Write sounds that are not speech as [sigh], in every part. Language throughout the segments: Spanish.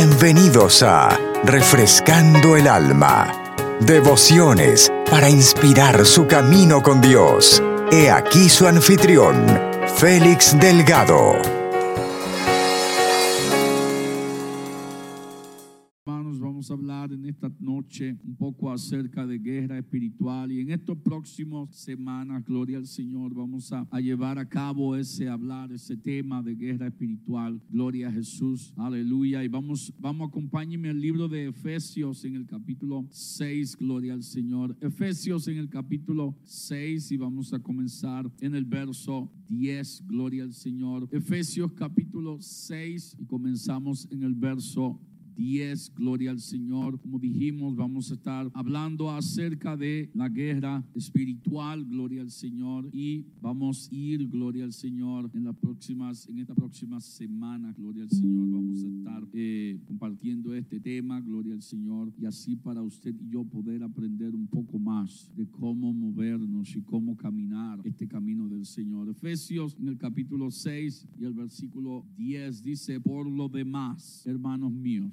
Bienvenidos a Refrescando el Alma. Devociones para inspirar su camino con Dios. He aquí su anfitrión, Félix Delgado. Esta noche un poco acerca de guerra espiritual y en estos próximos semanas, gloria al Señor, vamos a, a llevar a cabo ese hablar, ese tema de guerra espiritual. Gloria a Jesús, aleluya. Y vamos, vamos, acompáñenme al libro de Efesios en el capítulo 6, gloria al Señor. Efesios en el capítulo 6 y vamos a comenzar en el verso 10, gloria al Señor. Efesios capítulo 6 y comenzamos en el verso 10, gloria al Señor. Como dijimos, vamos a estar hablando acerca de la guerra espiritual, gloria al Señor. Y vamos a ir, gloria al Señor, en las próximas, en esta próxima semana, gloria al Señor. Vamos a estar eh, compartiendo este tema, gloria al Señor. Y así para usted y yo poder aprender un poco más de cómo movernos y cómo caminar este camino del Señor. Efesios en el capítulo 6 y el versículo 10 dice, por lo demás, hermanos míos,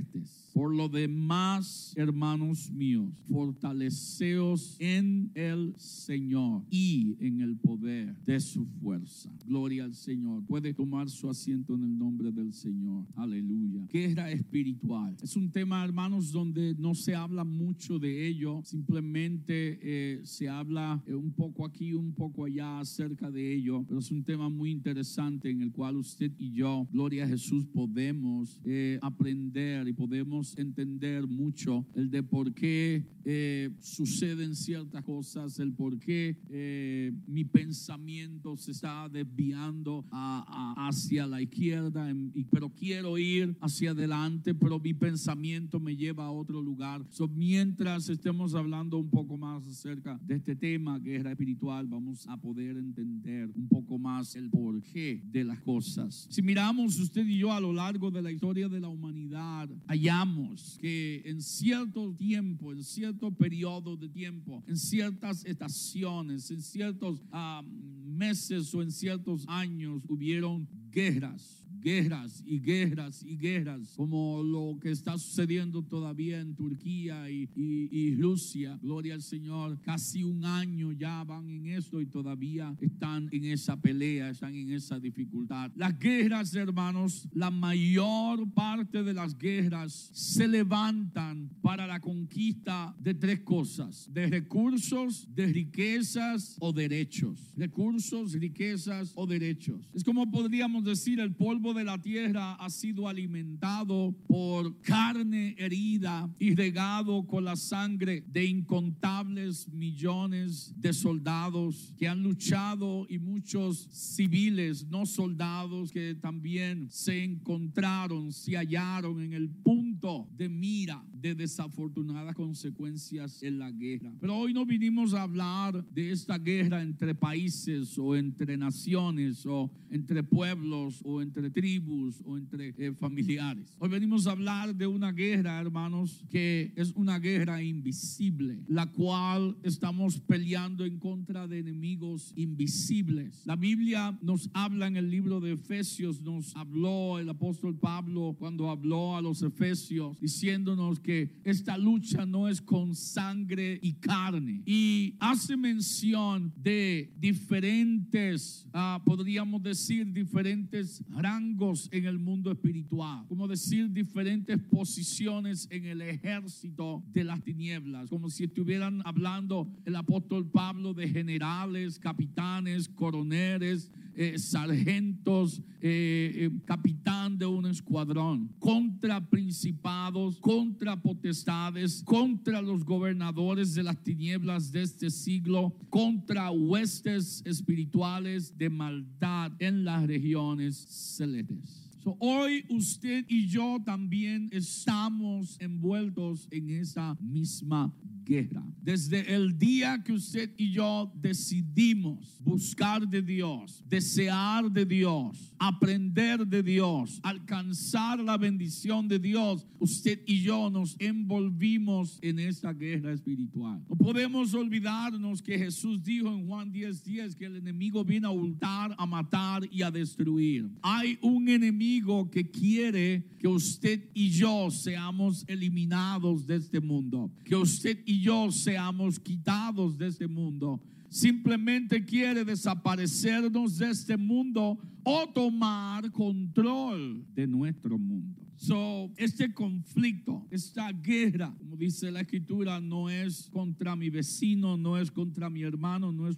diferentes. Por lo demás, hermanos míos, fortaleceos en el Señor y en el poder de su fuerza. Gloria al Señor. Puede tomar su asiento en el nombre del Señor. Aleluya. Guerra espiritual. Es un tema, hermanos, donde no se habla mucho de ello. Simplemente eh, se habla eh, un poco aquí, un poco allá acerca de ello. Pero es un tema muy interesante en el cual usted y yo, gloria a Jesús, podemos eh, aprender y podemos entender mucho el de por qué eh, suceden ciertas cosas, el por qué eh, mi pensamiento se está desviando a- a- hacia la izquierda, en- y- pero quiero ir hacia adelante, pero mi pensamiento me lleva a otro lugar. So, mientras estemos hablando un poco más acerca de este tema, guerra espiritual, vamos a poder entender un poco más el porqué de las cosas. Si miramos usted y yo a lo largo de la historia de la humanidad, hallamos que en cierto tiempo, en cierto periodo de tiempo, en ciertas estaciones, en ciertos ah, meses o en ciertos años hubieron guerras guerras y guerras y guerras, como lo que está sucediendo todavía en Turquía y, y- Rusia. Gloria al Señor, casi un año ya van en esto y todavía están en esa pelea, están en esa dificultad. Las guerras, hermanos, la mayor parte de las guerras se levantan para la conquista de tres cosas, de recursos, de riquezas o derechos. Recursos, riquezas o derechos. Es como podríamos decir, el polvo de la tierra ha sido alimentado por carne herida y regado con la sangre de incontables millones de soldados que han luchado y muchos civiles, no soldados, que también se encontraron, se hallaron en el punto de mira de desafortunadas consecuencias en la guerra. Pero hoy no vinimos a hablar de esta guerra entre países o entre naciones o entre pueblos o entre tribus o entre eh, familiares. Hoy venimos a hablar de una guerra, hermanos, que es una guerra invisible, la cual estamos peleando en contra de enemigos invisibles. La Biblia nos habla en el libro de Efesios, nos habló el apóstol Pablo cuando habló a los Efesios, diciéndonos que esta lucha no es con sangre y carne. Y hace mención de diferentes, ah, podríamos decir, diferentes rangos en el mundo espiritual, como decir diferentes posiciones en el ejército de las tinieblas, como si estuvieran hablando el apóstol Pablo de generales, capitanes, coroneles, eh, sargentos, eh, eh, capitán de un escuadrón, contra principados, contra potestades, contra los gobernadores de las tinieblas de este siglo, contra huestes espirituales de maldad en las regiones celestes. So, hoy usted y yo también estamos envueltos en esa misma guerra. Desde el día que usted y yo decidimos buscar de Dios, desear de Dios, aprender de Dios, alcanzar la bendición de Dios, usted y yo nos envolvimos en esta guerra espiritual. No podemos olvidarnos que Jesús dijo en Juan 10:10 10, que el enemigo viene a hurtar, a matar y a destruir. Hay un enemigo que quiere que usted y yo seamos eliminados de este mundo, que usted y yo seamos quitados de este mundo. Simplemente quiere desaparecernos de este mundo o tomar control de nuestro mundo. So, este conflicto, esta guerra, como dice la escritura, no es contra mi vecino, no es contra mi hermano, no es,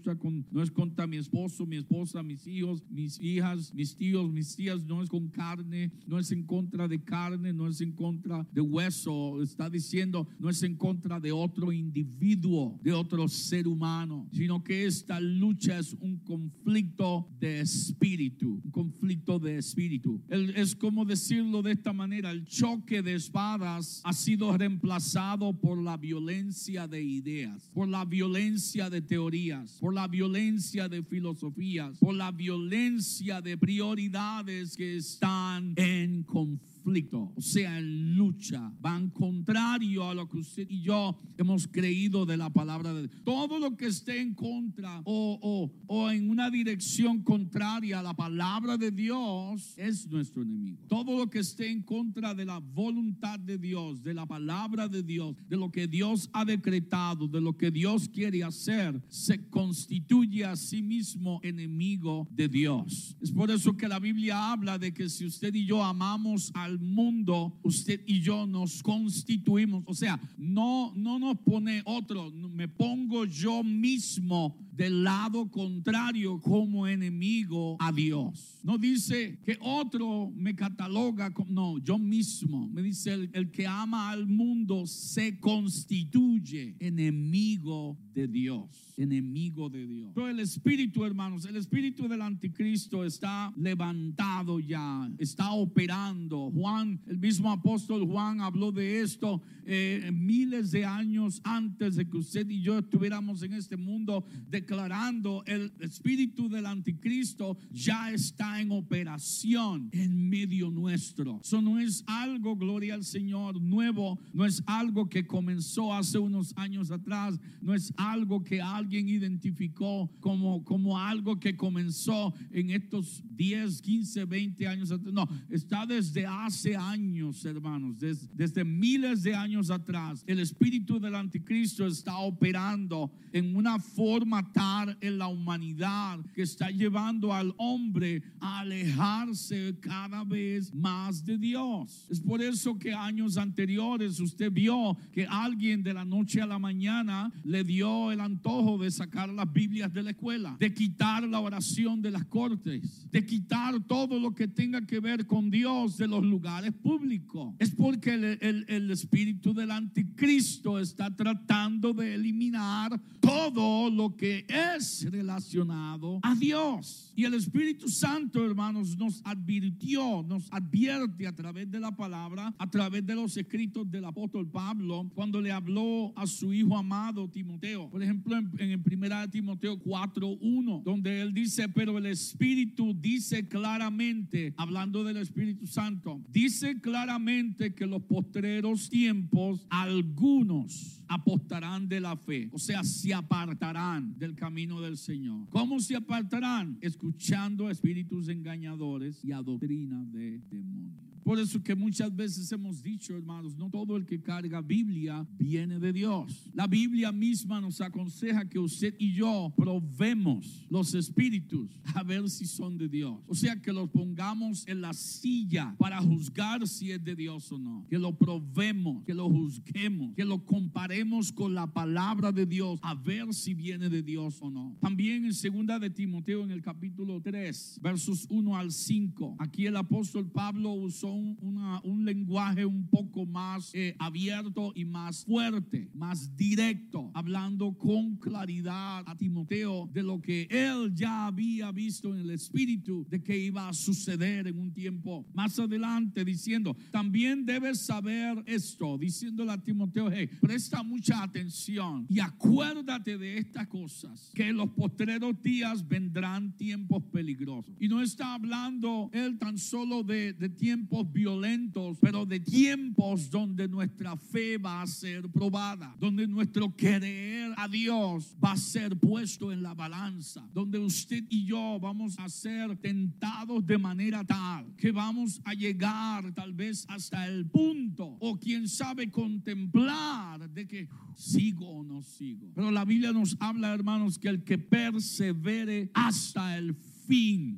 no es contra mi esposo, mi esposa, mis hijos, mis hijas, mis tíos, mis tías, no es con carne, no es en contra de carne, no es en contra de hueso. Está diciendo, no es en contra de otro individuo, de otro ser humano, sino que esta lucha es un conflicto de espíritu, un conflicto de espíritu. Es como decirlo de esta manera el choque de espadas ha sido reemplazado por la violencia de ideas, por la violencia de teorías, por la violencia de filosofías, por la violencia de prioridades que están en conflicto o sea, en lucha, van contrario a lo que usted y yo hemos creído de la palabra de Dios. Todo lo que esté en contra o, o, o en una dirección contraria a la palabra de Dios es nuestro enemigo. Todo lo que esté en contra de la voluntad de Dios, de la palabra de Dios, de lo que Dios ha decretado, de lo que Dios quiere hacer, se constituye a sí mismo enemigo de Dios. Es por eso que la Biblia habla de que si usted y yo amamos al mundo, usted y yo nos constituimos. O sea, no, no nos pone otro, me pongo yo mismo del lado contrario como enemigo a Dios. No dice que otro me cataloga como, no, yo mismo. Me dice el, el que ama al mundo se constituye enemigo de Dios, enemigo de Dios. Pero el espíritu, hermanos, el espíritu del anticristo está levantado ya, está operando. Juan, el mismo apóstol Juan habló de esto eh, miles de años antes de que usted y yo estuviéramos en este mundo declarando el espíritu del anticristo ya está en operación en medio nuestro. Eso no es algo, gloria al Señor, nuevo, no es algo que comenzó hace unos años atrás, no es algo que alguien identificó como, como algo que comenzó en estos 10, 15, 20 años atrás. No, está desde hace años, hermanos, desde, desde miles de años atrás. El espíritu del anticristo está operando en una forma en la humanidad que está llevando al hombre a alejarse cada vez más de Dios. Es por eso que años anteriores usted vio que alguien de la noche a la mañana le dio el antojo de sacar las Biblias de la escuela, de quitar la oración de las cortes, de quitar todo lo que tenga que ver con Dios de los lugares públicos. Es porque el, el, el espíritu del anticristo está tratando de eliminar todo lo que es relacionado a Dios. Y el Espíritu Santo, hermanos, nos advirtió, nos advierte a través de la palabra, a través de los escritos del apóstol Pablo, cuando le habló a su hijo amado Timoteo. Por ejemplo, en, en primera Timoteo 4:1, donde él dice, pero el Espíritu dice claramente, hablando del Espíritu Santo, dice claramente que los postreros tiempos, algunos apostarán de la fe, o sea, se apartarán del camino del Señor. ¿Cómo se apartarán? Escuchando espíritus engañadores y a doctrina de demonios. Por eso que muchas veces hemos dicho, hermanos, no todo el que carga Biblia viene de Dios. La Biblia misma nos aconseja que usted y yo probemos los espíritus a ver si son de Dios. O sea, que los pongamos en la silla para juzgar si es de Dios o no. Que lo probemos, que lo juzguemos, que lo comparemos con la palabra de Dios a ver si viene de Dios o no. También en segunda de Timoteo en el capítulo 3, versos 1 al 5, aquí el apóstol Pablo usó un, una- un lenguaje un poco más eh, abierto y más fuerte, más directo, hablando con claridad a Timoteo de lo que él ya había visto en el Espíritu de que iba a suceder en un tiempo más adelante, diciendo, también debes saber esto, diciéndole a Timoteo, hey, presta mucha atención y acuérdate de estas cosas, que en los postreros días vendrán tiempos peligrosos. Y no está hablando él tan solo de, de tiempos violentos, pero de tiempos donde nuestra fe va a ser probada, donde nuestro querer a Dios va a ser puesto en la balanza, donde usted y yo vamos a ser tentados de manera tal que vamos a llegar tal vez hasta el punto o quién sabe contemplar de que sigo o no sigo. Pero la Biblia nos habla, hermanos, que el que persevere hasta el fin,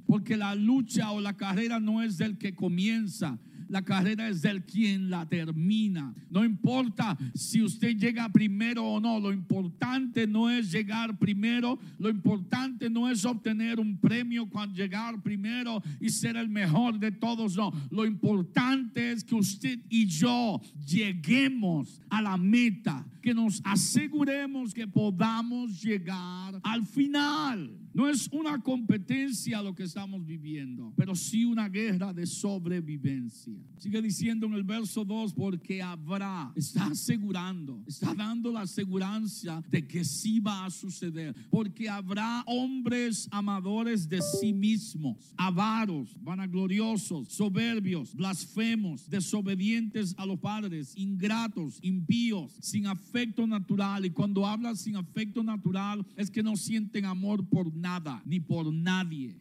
porque la lucha o la carrera no es del que comienza, la carrera es del quien la termina. No importa si usted llega primero o no, lo importante no es llegar primero, lo importante no es obtener un premio cuando llegar primero y ser el mejor de todos, no. Lo importante es que usted y yo lleguemos a la meta, que nos aseguremos que podamos llegar al final. No es una competencia lo que estamos viviendo, pero sí una guerra de sobrevivencia. Sigue diciendo en el verso 2, porque habrá, está asegurando, está dando la asegurancia de que sí va a suceder, porque habrá hombres amadores de sí mismos, avaros, vanagloriosos, soberbios, blasfemos, desobedientes a los padres, ingratos, impíos, sin afecto natural. Y cuando habla sin afecto natural es que no sienten amor por nada ni por nadie.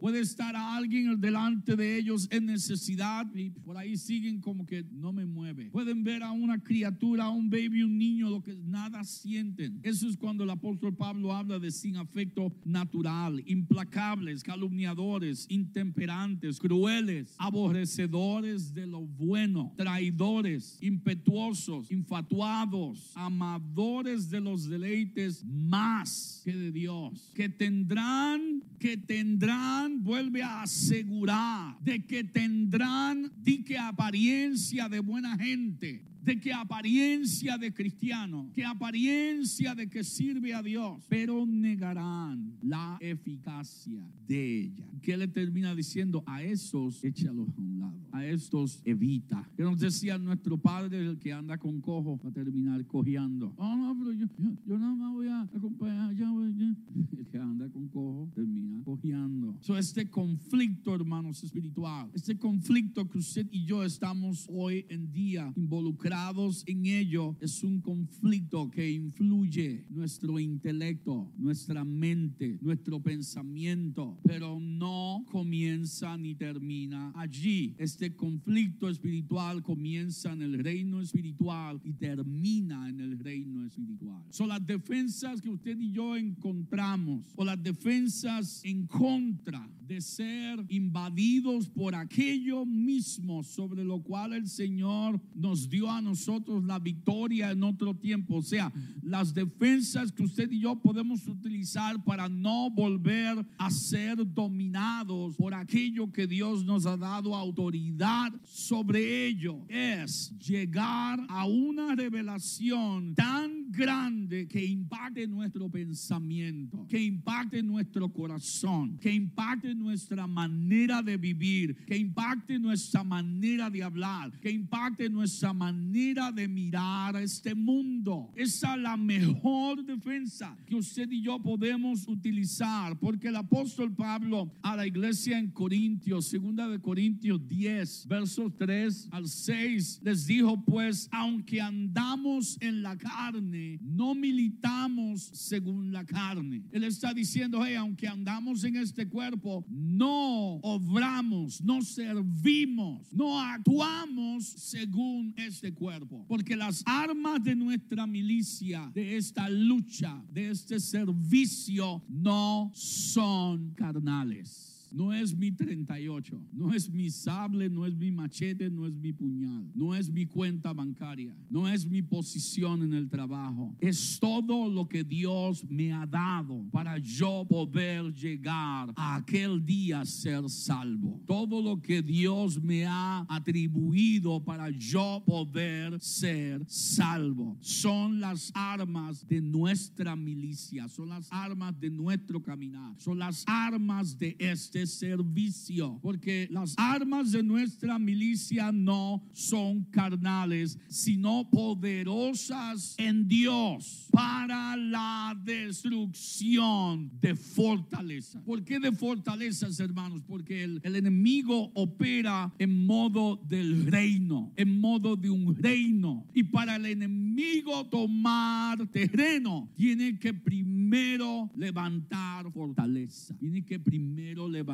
Puede estar alguien delante de ellos en necesidad y por ahí siguen como que no me mueve. Pueden ver a una criatura, a un baby, un niño, lo que nada sienten. Eso es cuando el apóstol Pablo habla de sin afecto natural, implacables, calumniadores, intemperantes, crueles, aborrecedores de lo bueno, traidores, impetuosos, infatuados, amadores de los deleites más que de Dios, que tendrán, que tendrán, vuelve a asegurar de que tendrán, di que apariencia de buena gente, de que apariencia de cristiano, que apariencia de que sirve a Dios, pero negarán la eficacia de ella. ¿Qué le termina diciendo? A esos échalos a un lado, a estos evita. Que nos decía nuestro padre, el que anda con cojo, va a terminar cojeando. Oh, no, pero yo, yo, yo nada más voy a acompañar, ya voy, ya. El que anda con cojo termina cojeando. So, este conflicto, hermanos, espiritual, este conflicto que usted y yo estamos hoy en día involucrados en ello, es un conflicto que influye nuestro intelecto, nuestra mente, nuestro pensamiento, pero no comienza ni termina allí. Este conflicto espiritual comienza en el reino espiritual y termina en el reino espiritual. Son las defensas que usted y yo encontramos o las defensas en contra de ser invadidos por aquello mismo sobre lo cual el Señor nos dio a nosotros la victoria en otro tiempo. O sea, las defensas que usted y yo podemos utilizar para no volver a ser dominados por aquello que Dios nos ha dado autoridad sobre ello es llegar a una revelación tan grande que impacte nuestro pensamiento, que impacte nuestro corazón, que impacte nuestra manera de vivir, que impacte nuestra manera de hablar, que impacte nuestra manera de mirar a este mundo. Esa es la mejor defensa que usted y yo podemos utilizar, porque el apóstol Pablo a la iglesia en Corintios, segunda de Corintios 10, versos 3 al 6, les dijo, pues, aunque andamos en la carne, no militamos según la carne. Él está diciendo, hey, aunque andamos en este cuerpo, no obramos, no servimos, no actuamos según este cuerpo. Porque las armas de nuestra milicia, de esta lucha, de este servicio, no son carnales no es mi 38, no es mi sable, no es mi machete, no es mi puñal, no es mi cuenta bancaria, no es mi posición en el trabajo. Es todo lo que Dios me ha dado para yo poder llegar a aquel día ser salvo. Todo lo que Dios me ha atribuido para yo poder ser salvo. Son las armas de nuestra milicia, son las armas de nuestro caminar, son las armas de este servicio, porque las armas de nuestra milicia no son carnales, sino poderosas en Dios para la destrucción de fortaleza. ¿Por qué de fortalezas, hermanos? Porque el, el enemigo opera en modo del reino, en modo de un reino. Y para el enemigo tomar terreno, tiene que primero levantar fortaleza. Tiene que primero levantar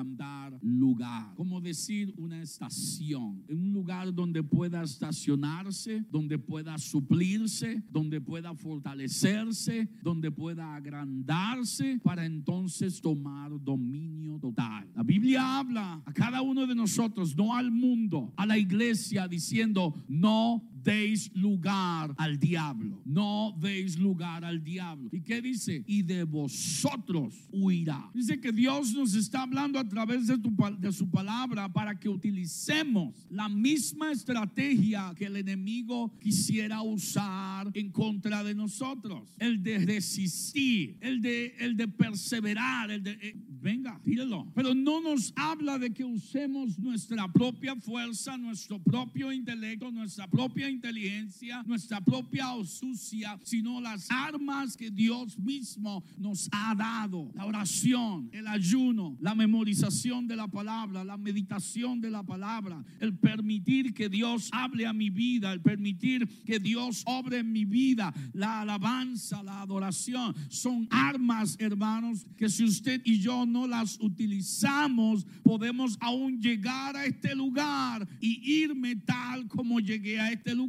lugar. Como decir una estación. En un lugar donde pueda estacionarse, donde pueda suplirse, donde pueda fortalecerse, donde pueda agrandarse para entonces tomar dominio total. La Biblia habla a cada uno de nosotros, no al mundo, a la iglesia, diciendo, no deis lugar al diablo. No deis lugar al diablo. ¿Y qué dice? Y de vosotros huirá. Dice que Dios nos está hablando a través de, tu, de su palabra para que utilicemos la misma estrategia que el enemigo quisiera usar en contra de nosotros. El de resistir, el de, el de perseverar, el de... Eh, venga, tírelo. Pero no nos habla de que usemos nuestra propia fuerza, nuestro propio intelecto, nuestra propia inteligencia, nuestra propia astucia, sino las armas que Dios mismo nos ha dado. La oración, el ayuno, la memorización de la palabra, la meditación de la palabra, el permitir que Dios hable a mi vida, el permitir que Dios obre en mi vida, la alabanza, la adoración, son armas, hermanos, que si usted y yo no las utilizamos, podemos aún llegar a este lugar y irme tal como llegué a este lugar.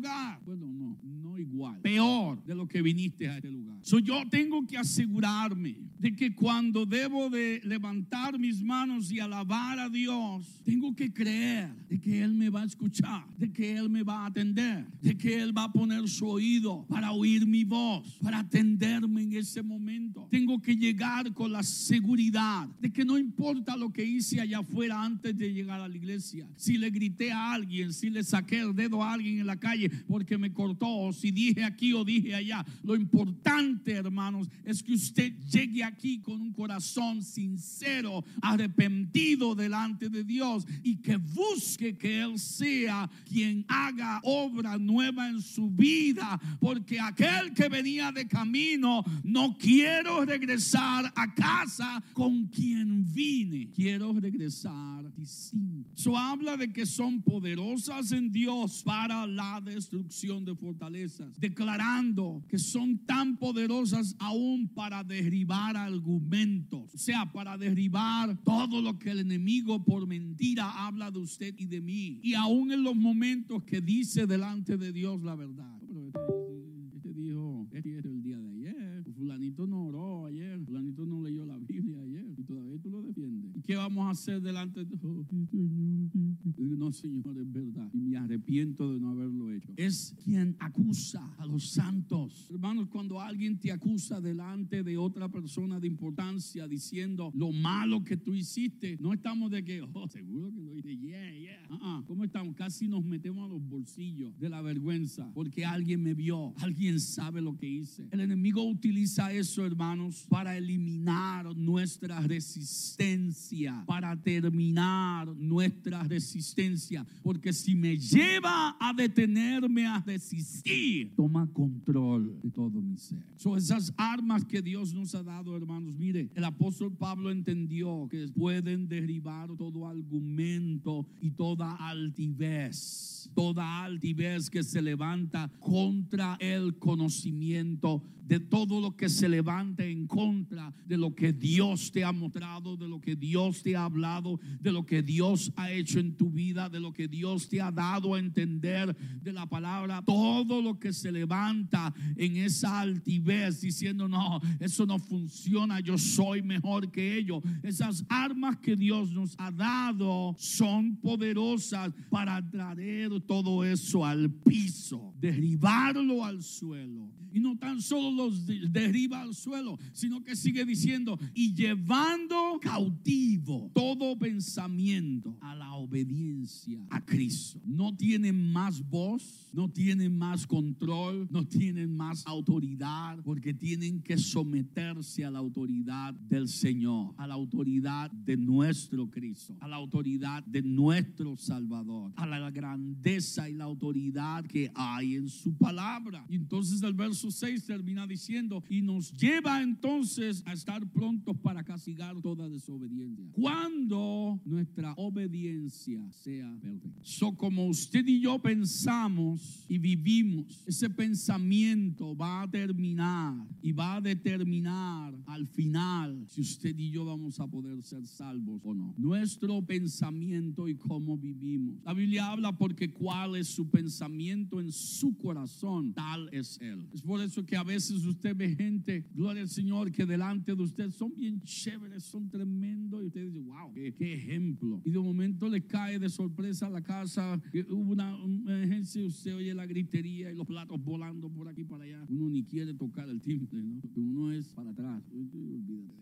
Bueno, no, no igual. Peor de lo que viniste a este lugar. So, yo tengo que asegurarme de que cuando debo de levantar mis manos y alabar a Dios, tengo que creer de que Él me va a escuchar, de que Él me va a atender, de que Él va a poner su oído para oír mi voz, para atenderme en ese momento. Tengo que llegar con la seguridad de que no importa lo que hice allá afuera antes de llegar a la iglesia, si le grité a alguien, si le saqué el dedo a alguien en la calle porque me cortó, si dije aquí o dije allá, lo importante, hermanos, es que usted llegue aquí con un corazón sincero, arrepentido delante de Dios y que busque que Él sea quien haga obra nueva en su vida, porque aquel que venía de camino, no quiero regresar a casa con quien vine, quiero regresar distinto. Eso habla de que son poderosas en Dios para la destrucción de fortalezas, declarando que son tan poderosas aún para derribar argumentos, o sea, para derribar todo lo que el enemigo por mentira habla de usted y de mí, y aún en los momentos que dice delante de Dios la verdad. Este, este dijo, este es el día de ayer, fulanito no oró ayer, fulanito no leyó la Biblia ayer, y todavía tú lo defiendes. ¿Y qué vamos a hacer delante de Dios? No, Señor, es verdad, y me arrepiento de no haberlo hecho. Es quien acusa a los santos. Hermanos, cuando alguien te acusa delante de otra persona de importancia diciendo lo malo que tú hiciste, no estamos de que, oh, seguro que lo hice, yeah, yeah. Uh -uh. ¿Cómo estamos? Casi nos metemos a los bolsillos de la vergüenza porque alguien me vio, alguien sabe lo que hice. El enemigo utiliza eso, hermanos, para eliminar nuestra resistencia, para terminar nuestra resistencia, porque si me lleva a detenerme a resistir, toma control de todo mi ser. Son esas armas que Dios nos ha dado, hermanos. Mire, el apóstol Pablo entendió que pueden derribar todo argumento y toda altivez toda altivez que se levanta contra el conocimiento de todo lo que se levanta en contra de lo que Dios te ha mostrado, de lo que Dios te ha hablado, de lo que Dios ha hecho en tu vida, de lo que Dios te ha dado a entender de la palabra. Todo lo que se levanta en esa altivez diciendo, no, eso no funciona, yo soy mejor que ellos. Esas armas que Dios nos ha dado son poderosas para traer todo eso al piso, derribarlo al suelo. Y no tan solo los derriba al suelo, sino que sigue diciendo, y llevando cautivo todo pensamiento a la obediencia a Cristo. No tienen más voz, no tienen más control, no tienen más autoridad, porque tienen que someterse a la autoridad del Señor, a la autoridad de nuestro Cristo, a la autoridad de nuestro Salvador, a la grandeza y la autoridad que hay en su palabra. Y entonces el verso 6 termina diciendo, y nos lleva entonces a estar prontos para castigar toda desobediencia. Cuando nuestra obediencia sea perfecta. So como usted y yo pensamos y vivimos, ese pensamiento va a terminar y va a determinar al final si usted y yo vamos a poder ser salvos o no. Nuestro pensamiento y cómo vivimos. La Biblia habla porque cuál es su pensamiento en su corazón, tal es él. Es por eso que a veces usted ve gente, gloria al Señor, que delante de usted son bien chéveres, son tremendos, y usted dice, wow, qué, ejemplo. Y de momento le cae de sorpresa a la casa, hubo una, emergencia, usted oye la gritería y los platos volando por aquí para allá. Uno ni quiere tocar el timbre, ¿no? uno es para atrás.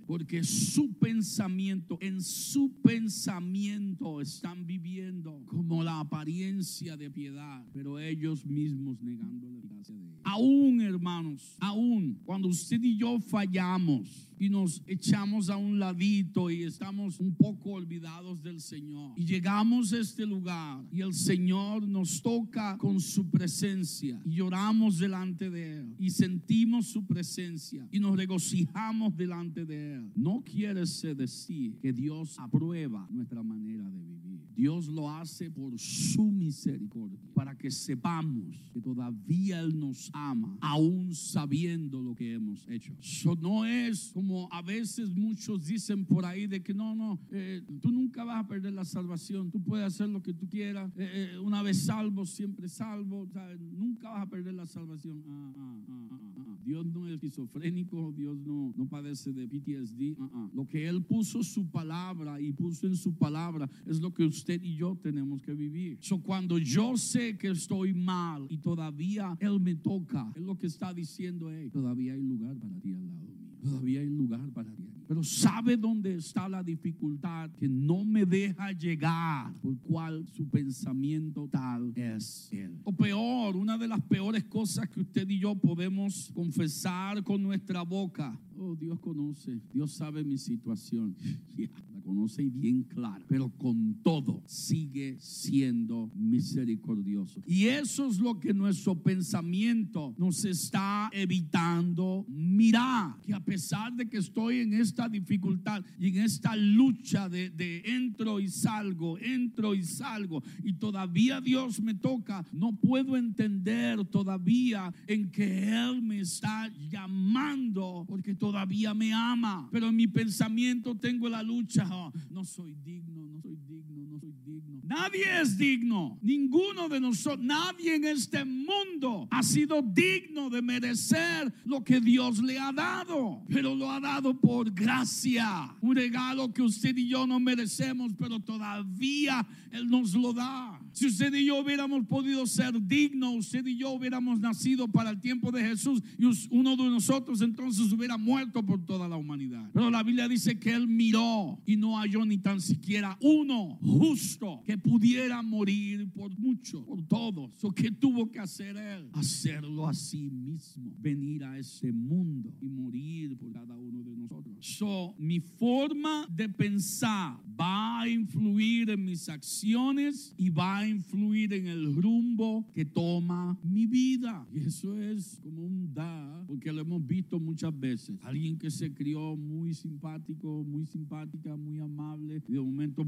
Porque su pensamiento, en su pensamiento están viviendo como la apariencia de piedad, pero ellos mismos negando la gracia de Dios. Aún, hermanos, aún cuando usted y yo fallamos y nos echamos a un ladito y estamos un poco olvidados del Señor y llegamos a este lugar y el Señor nos toca con su presencia y lloramos delante de Él y sentimos su presencia y nos regocijamos delante de Él. No quiere decir que Dios aprueba nuestra manera de vivir. Dios lo hace por su misericordia, para que sepamos que todavía Él nos ama, aún sabiendo lo que hemos hecho. Eso no es como a veces muchos dicen por ahí de que no, no, eh, tú nunca vas a perder la salvación, tú puedes hacer lo que tú quieras, eh, eh, una vez salvo, siempre salvo, nunca vas a perder la salvación. Ah, ah, ah, Dios no es esquizofrénico, Dios no, no padece de PTSD. Lo que Él puso su palabra y puso en su palabra es lo que usted y yo tenemos que vivir. So, cuando yo sé que estoy mal y todavía Él me toca, es lo que está diciendo, hey, todavía hay lugar para ti al lado. Todavía hay lugar para ti. Pero sabe dónde está la dificultad que no me deja llegar, por cual su pensamiento tal es él. O peor, una de las peores cosas que usted y yo podemos confesar con nuestra boca. Oh, Dios conoce, Dios sabe mi situación. [laughs] conoce bien claro, pero con todo sigue siendo misericordioso. Y eso es lo que nuestro pensamiento nos está evitando. Mirar, que a pesar de que estoy en esta dificultad y en esta lucha de, de entro y salgo, entro y salgo, y todavía Dios me toca, no puedo entender todavía en que Él me está llamando, porque todavía me ama, pero en mi pensamiento tengo la lucha, no soy digno, no soy digno, no soy digno. Nadie es digno, ninguno de nosotros, nadie en este mundo ha sido digno de merecer lo que Dios le ha dado, pero lo ha dado por gracia, un regalo que usted y yo no merecemos, pero todavía Él nos lo da. Si usted y yo hubiéramos podido ser dignos, usted y yo hubiéramos nacido para el tiempo de Jesús y uno de nosotros entonces hubiera muerto por toda la humanidad. Pero la Biblia dice que Él miró y no halló ni tan siquiera uno justo que pudiera morir por mucho, por todos. ¿Qué tuvo que hacer Él? Hacerlo a sí mismo, venir a este mundo y morir por cada uno de nosotros. So, mi forma de pensar va a influir en mis acciones y va a influir en el rumbo que toma mi vida. Y eso es como un da, porque lo hemos visto muchas veces. Alguien que se crió muy simpático, muy simpática, muy amable, y de momento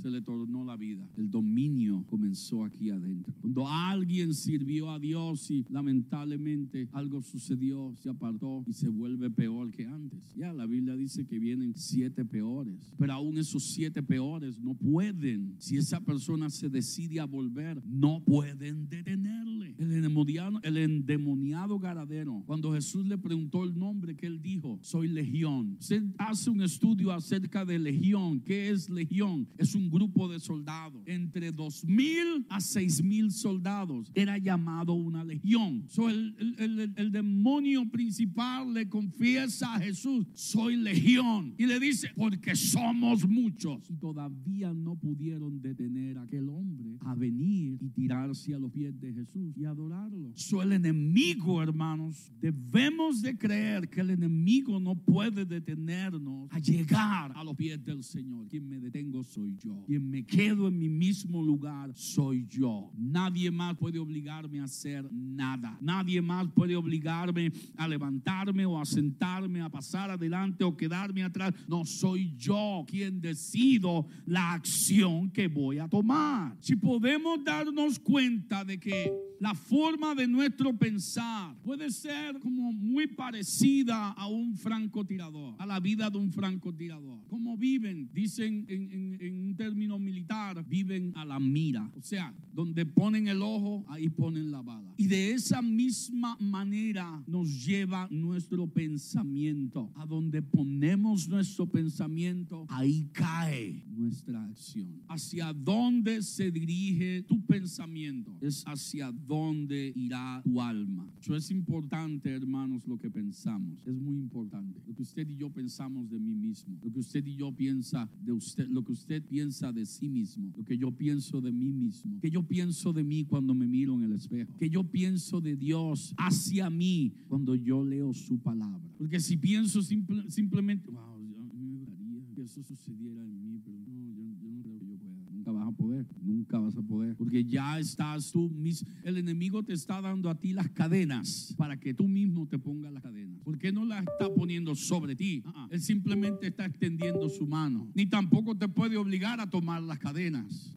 se le tornó la vida vida. El dominio comenzó aquí adentro. Cuando alguien sirvió a Dios y lamentablemente algo sucedió, se apartó y se vuelve peor que antes. Ya la Biblia dice que vienen siete peores, pero aún esos siete peores no pueden, si esa persona se decide a volver, no pueden detenerle. El endemoniado, el endemoniado Garadero, cuando Jesús le preguntó el nombre que él dijo, soy legión. Se hace un estudio acerca de legión. ¿Qué es legión? Es un grupo de soldados. Entre dos mil a seis mil soldados era llamado una legión. So, el, el- el- el demonio principal le confiesa a Jesús, soy legión. Y le dice, porque somos muchos. Y todavía no pudieron detener a aquel hombre a venir y tirarse a los pies de Jesús y adorarlo. So, el enemigo, hermanos, debemos de creer que el enemigo no puede detenernos a llegar a los pies del Señor. Quien me detengo soy yo. Quien me quedo en mi mismo lugar soy yo. Nadie más puede obligarme a hacer nada. Nadie más puede obligarme a levantarme o a sentarme, a pasar adelante o quedarme atrás. No soy yo quien decido la acción que voy a tomar. Si podemos darnos cuenta de que la forma de nuestro pensar puede ser como muy parecida a un francotirador, a la vida de un francotirador. Como viven, dicen en, en- en un término militar, viven a la mira. O sea, donde ponen el ojo, ahí ponen la bala. Y de esa misma manera nos lleva nuestro pensamiento. A donde ponemos nuestro pensamiento, ahí cae nuestra acción. Hacia dónde se dirige tu pensamiento es hacia dónde irá tu alma. Eso es importante, hermanos, lo que pensamos. Es muy importante. Lo que usted y yo pensamos de mí mismo. Lo que usted y yo piensa de usted. Lo que usted piensa de sí mismo. Lo que yo pienso de mí mismo. Que yo pienso de mí cuando me miro en el espejo. Que yo pienso de Dios hacia mí cuando yo leo su palabra. Porque si pienso simple- simplemente, wow, a mí me gustaría que eso sucediera en mí, pero no, yo, yo no creo que yo pueda. Nunca vas a poder, nunca vas a poder. Porque ya estás tú mismo. El enemigo te está dando a ti las cadenas para que tú mismo te pongas las cadenas. ¿Por qué no las está poniendo sobre ti? Ah, ah. Él simplemente está extendiendo su mano. Ni tampoco te puede obligar a tomar las cadenas.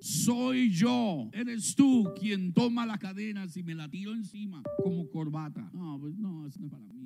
Soy yo, eres tú quien toma las cadenas y me la tiro encima como corbata. No, pues no, eso no es para mí.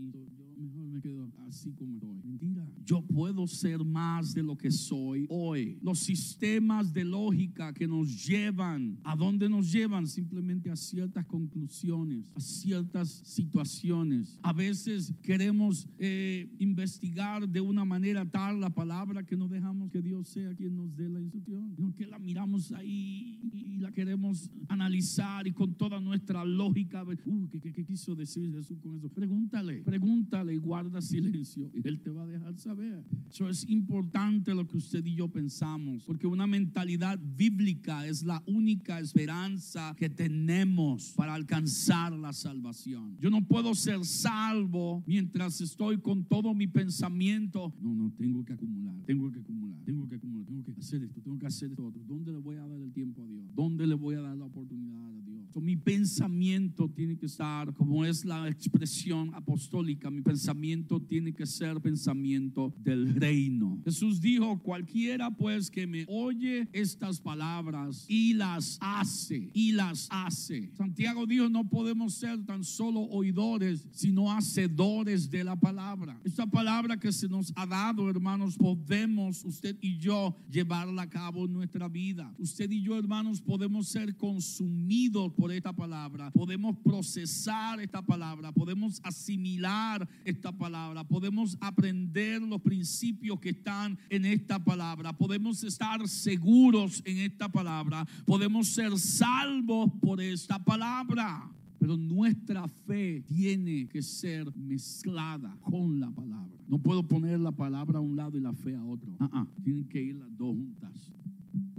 Me quedo así como estoy. Mentira. Yo puedo ser más de lo que soy hoy. Los sistemas de lógica que nos llevan, ¿a dónde nos llevan? Simplemente a ciertas conclusiones, a ciertas situaciones. A veces queremos eh, investigar de una manera tal la palabra que no dejamos que Dios sea quien nos dé la instrucción, sino que la miramos ahí y la queremos analizar y con toda nuestra lógica, uh, ¿qué, quiso decir Jesús con eso? Pregúntale, pregúntale y guarda silencio Él te va a dejar saber. Eso es importante lo que usted y yo pensamos, porque una mentalidad bíblica es la única esperanza que tenemos para alcanzar la salvación. Yo no puedo ser salvo mientras estoy con todo mi pensamiento. No, no, tengo que acumular, tengo que acumular, tengo que acumular, tengo que hacer esto, tengo que hacer esto otro. ¿Dónde le voy a dar el tiempo a Dios? ¿Dónde le voy a dar la oportunidad a Dios? Mi pensamiento tiene que estar, como es la expresión apostólica, mi pensamiento tiene que ser pensamiento del reino. Jesús dijo, cualquiera pues que me oye estas palabras y las hace, y las hace. Santiago dijo, no podemos ser tan solo oidores, sino hacedores de la palabra. Esta palabra que se nos ha dado, hermanos, podemos usted y yo llevarla a cabo en nuestra vida. Usted y yo, hermanos, podemos ser consumidos por esta palabra, podemos procesar esta palabra, podemos asimilar esta palabra, podemos aprender los principios que están en esta palabra, podemos estar seguros en esta palabra, podemos ser salvos por esta palabra. Pero nuestra fe tiene que ser mezclada con la palabra. No puedo poner la palabra a un lado y la fe a otro. Ah, ah, tienen que ir las dos juntas.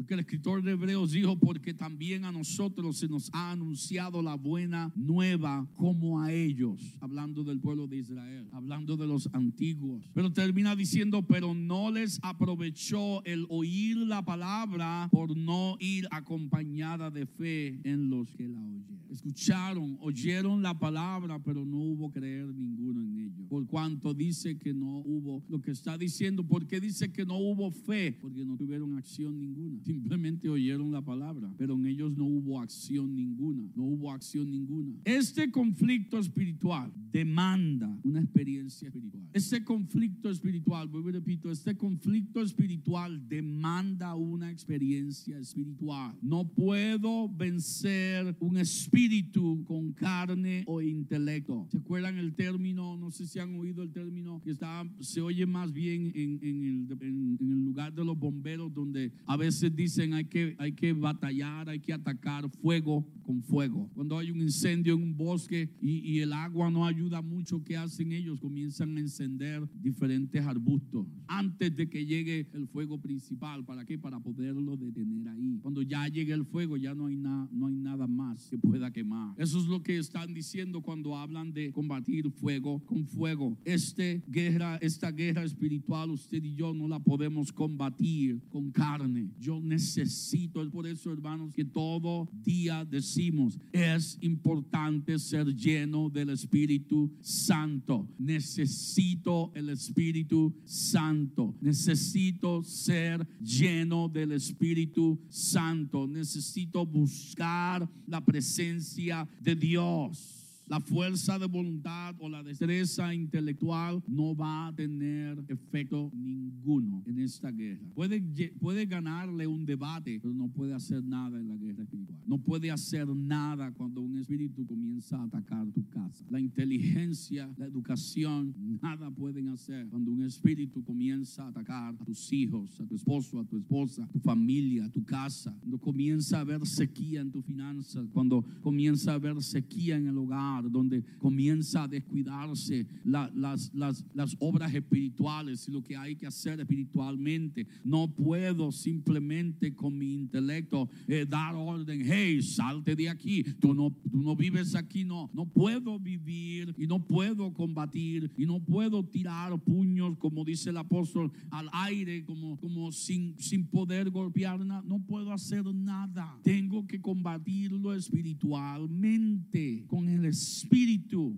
Porque el escritor de Hebreos dijo, porque también a nosotros se nos ha anunciado la buena nueva como a ellos, hablando del pueblo de Israel, hablando de los antiguos. Pero termina diciendo, pero no les aprovechó el oír la palabra por no ir acompañada de fe en los que la oyeron. Escucharon, oyeron la palabra, pero no hubo creer ninguno en ellos. Por cuanto dice que no hubo, lo que está diciendo, ¿por qué dice que no hubo fe? Porque no tuvieron acción ninguna. Si simplemente oyeron la palabra, pero en ellos no hubo acción ninguna, no hubo acción ninguna. Este conflicto espiritual demanda una experiencia espiritual. Este conflicto espiritual, vuelvo y repito, este conflicto espiritual demanda una experiencia espiritual. No puedo vencer un espíritu con carne o intelecto. ¿Se acuerdan el término? No sé si han oído el término que está, se oye más bien en, en el, en- en el lugar de los bomberos donde a veces dicen hay que, hay que batallar, hay que atacar fuego con fuego. Cuando hay un incendio en un bosque y, y el agua no ayuda mucho, ¿qué hacen ellos? Comienzan a encender diferentes arbustos antes de que llegue el fuego principal. ¿Para qué? Para poderlo detener ahí. Cuando ya llegue el fuego ya no hay, na- no hay nada más que pueda quemar. Eso es lo que están diciendo cuando hablan de combatir fuego con fuego. Este guerra, esta guerra espiritual, usted y yo no la podemos combatir con carne. Yo necesito, es por eso, hermanos, que todo día decimos, es importante ser lleno del Espíritu Santo. Necesito el Espíritu Santo. Necesito ser lleno del Espíritu Santo. Necesito buscar la presencia de Dios. La fuerza de voluntad o la destreza intelectual no va a tener efecto ninguno en esta guerra. Puede, puede ganarle un debate, pero no puede hacer nada en la guerra espiritual. No puede hacer nada cuando un espíritu comienza a atacar tu casa. La inteligencia, la educación, nada pueden hacer cuando un espíritu comienza a atacar a tus hijos, a tu esposo, a tu esposa, a tu familia, a tu casa. Cuando comienza a haber sequía en tus finanzas, cuando comienza a haber sequía en el hogar, donde comienza a descuidarse la- las, las, las obras espirituales y lo que hay que hacer espiritualmente. No puedo simplemente con mi intelecto eh, dar orden, hey, salte de aquí, tú no, tú no vives aquí, no. No puedo vivir y no puedo combatir y no puedo tirar puños, como dice el apóstol, al aire, como, como sin, sin poder golpear nada. No puedo hacer nada. Tengo que combatirlo espiritualmente con el espíritu.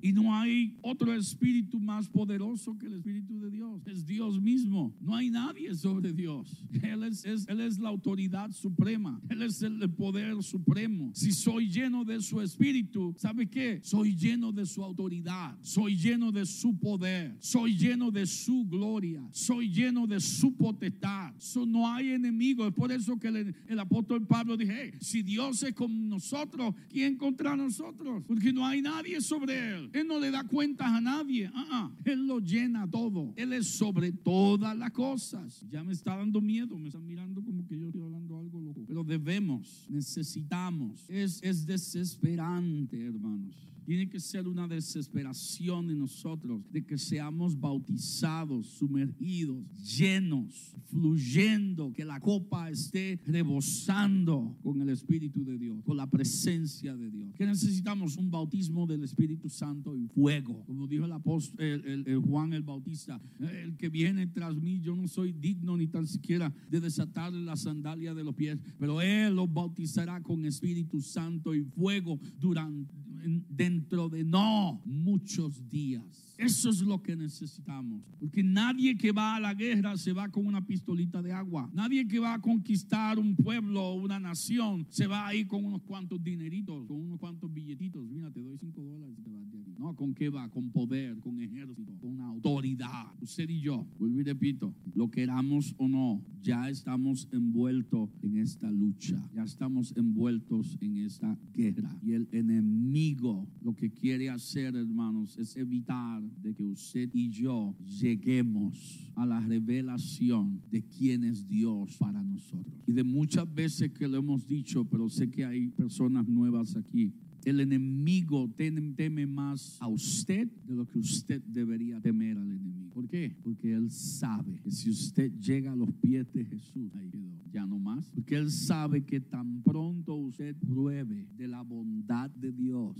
Y no hay otro espíritu más poderoso que el espíritu de Dios. Es Dios mismo. No hay nadie sobre Dios. Él es, la autoridad suprema. Él es el poder supremo. Si soy lleno de su espíritu, ¿sabe qué? Soy lleno de su autoridad. Soy lleno de su poder. Soy lleno de su gloria. Soy lleno de su potestad. No hay enemigo. Es por eso que el, el apóstol Pablo dijo, "Hey, si Dios es con nosotros, ¿quién contra nosotros? Porque no hay nadie sobre él. Él no le da cuentas a nadie. Ah. Él lo llena todo. Él es sobre todas las cosas. Ya me está dando miedo. Me están mirando como que yo estoy hablando algo loco. Pero debemos, necesitamos. Es, es desesperante, hermanos. Tiene que ser una desesperación en nosotros de que seamos bautizados, sumergidos, llenos, fluyendo, que la copa esté rebosando con el Espíritu de Dios, con la presencia de Dios. Que necesitamos un bautismo del Espíritu Santo en fuego, como dijo el apóstol el- el- el Juan el Bautista, el que viene tras mí, yo no soy digno ni tan siquiera de desatarle la sandalia de los pies, pero él los bautizará con Espíritu Santo y fuego durante dentro de no muchos días. Eso es lo que necesitamos. Porque nadie que va a la guerra se va con una pistolita de agua. Nadie que va a conquistar un pueblo o una nación se va ahí con unos cuantos dineritos, con unos cuantos billetitos. Mira, te doy cinco dólares y te vas de aquí. No, ¿con qué va? Con poder, con ejército, con autoridad. Usted y yo, vuelvo y repito, lo queramos o no, ya estamos envueltos en esta lucha. Ya estamos envueltos en esta guerra. Y el enemigo lo que quiere hacer, hermanos, es evitar de que usted y yo lleguemos a la revelación de quién es Dios para nosotros. Y de muchas veces que lo hemos dicho, pero sé que hay personas nuevas aquí. El enemigo teme, más a usted de lo que usted debería temer al enemigo. ¿Por qué? Porque él sabe que si usted llega a los pies de Jesús, ahí quedó. Ya no más. Porque él sabe que tan pronto usted pruebe de la bondad de Dios.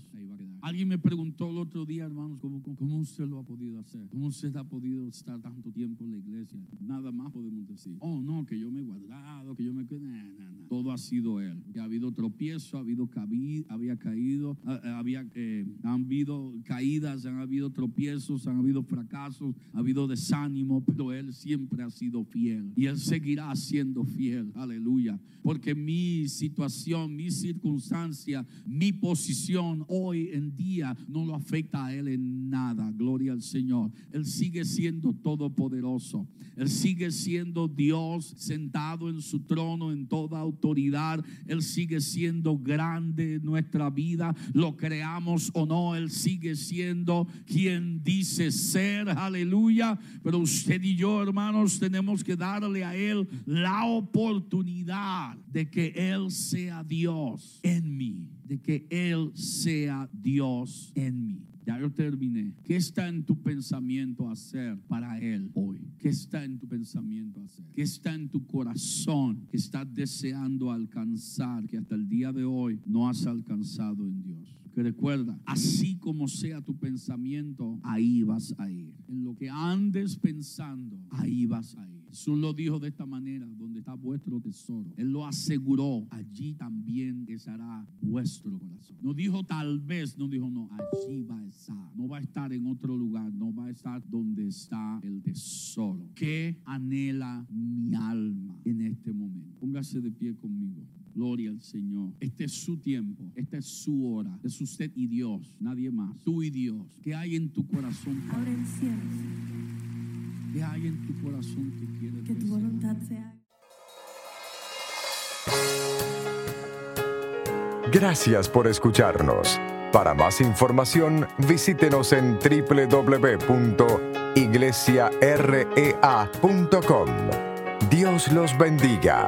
Alguien me preguntó el otro día, hermanos, ¿cómo, cómo, usted lo ha podido hacer? ¿Cómo usted ha podido estar tanto tiempo en la iglesia? Nada más podemos decir. Oh, no, que yo me he guardado, que yo me... Nah, nah. Todo ha sido él. Que ha habido tropiezo, ha habido había caído, ah, había, eh, han habido caídas, han habido tropiezos, han habido fracasos, ha habido desánimo, pero él siempre ha sido fiel. Y él seguirá siendo fiel. Aleluya. Porque mi situación, mi circunstancia, mi posición hoy en día no lo afecta a Él en nada, gloria al Señor. Él sigue siendo todopoderoso, Él sigue siendo Dios sentado en su trono en toda autoridad, Él sigue siendo grande en nuestra vida, lo creamos o no, Él sigue siendo quien dice ser, aleluya. Pero usted y yo, hermanos, tenemos que darle a Él la oportunidad de que Él sea Dios en mí, de que Él sea Dios en mí. Ya yo terminé. ¿Qué está en tu pensamiento hacer para Él hoy? ¿Qué está en tu pensamiento hacer? ¿Qué está en tu corazón que estás deseando alcanzar que hasta el día de hoy no has alcanzado en Dios? Que recuerda, así como sea tu pensamiento, ahí vas a ir. En lo que andes pensando, ahí vas a ir. Jesús lo dijo de esta manera, donde está vuestro tesoro. Él lo aseguró, allí también estará vuestro corazón. No dijo tal vez, no dijo no, allí va a estar. No va a estar en otro lugar, no va a estar donde está el tesoro. ¿Qué anhela mi alma en este momento? Póngase de pie conmigo. Gloria al Señor. Este es su tiempo, esta es su hora. Es usted y Dios, nadie más. Tú y Dios. ¿Qué hay en tu corazón? Ahora el cielo, ¿Qué hay en tu corazón que quieres que tu voluntad se haga. Gracias por escucharnos. Para más información, visítenos en www.iglesiarea.com. Dios los bendiga.